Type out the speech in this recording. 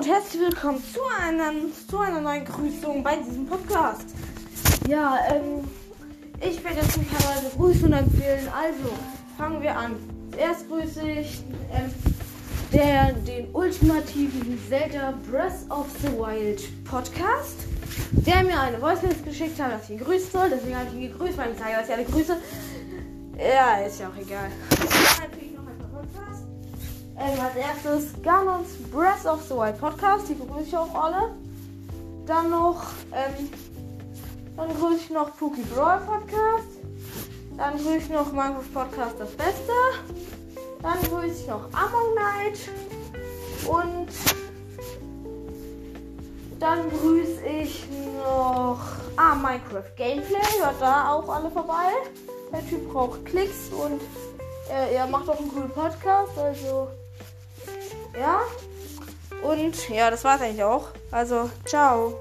und herzlich willkommen zu einer, zu einer neuen Grüßung bei diesem Podcast. Ja, ähm, ich werde jetzt teilweise grüßen und empfehlen. Also, fangen wir an. Zuerst grüße ich ähm, der, den ultimativen Zelda Breath of the Wild Podcast, der mir eine Voice geschickt hat, dass ich ihn grüßen soll. Deswegen habe ich ihn gegrüßt, weil ich sage, dass ich alle grüße. Ja, ist ja auch egal. Erstes Ganons Breath of the Wild Podcast. Die begrüße ich auch alle. Dann noch, ähm, dann grüße ich noch Pookie Brawl Podcast. Dann grüße ich noch Minecraft Podcast das Beste. Dann grüße ich noch Among Night. Und dann grüße ich noch ah, Minecraft Gameplay. Hört da auch alle vorbei. Der Typ braucht Klicks und er, er macht auch einen coolen Podcast. Also. Und ja, das war's eigentlich auch. Also, ciao.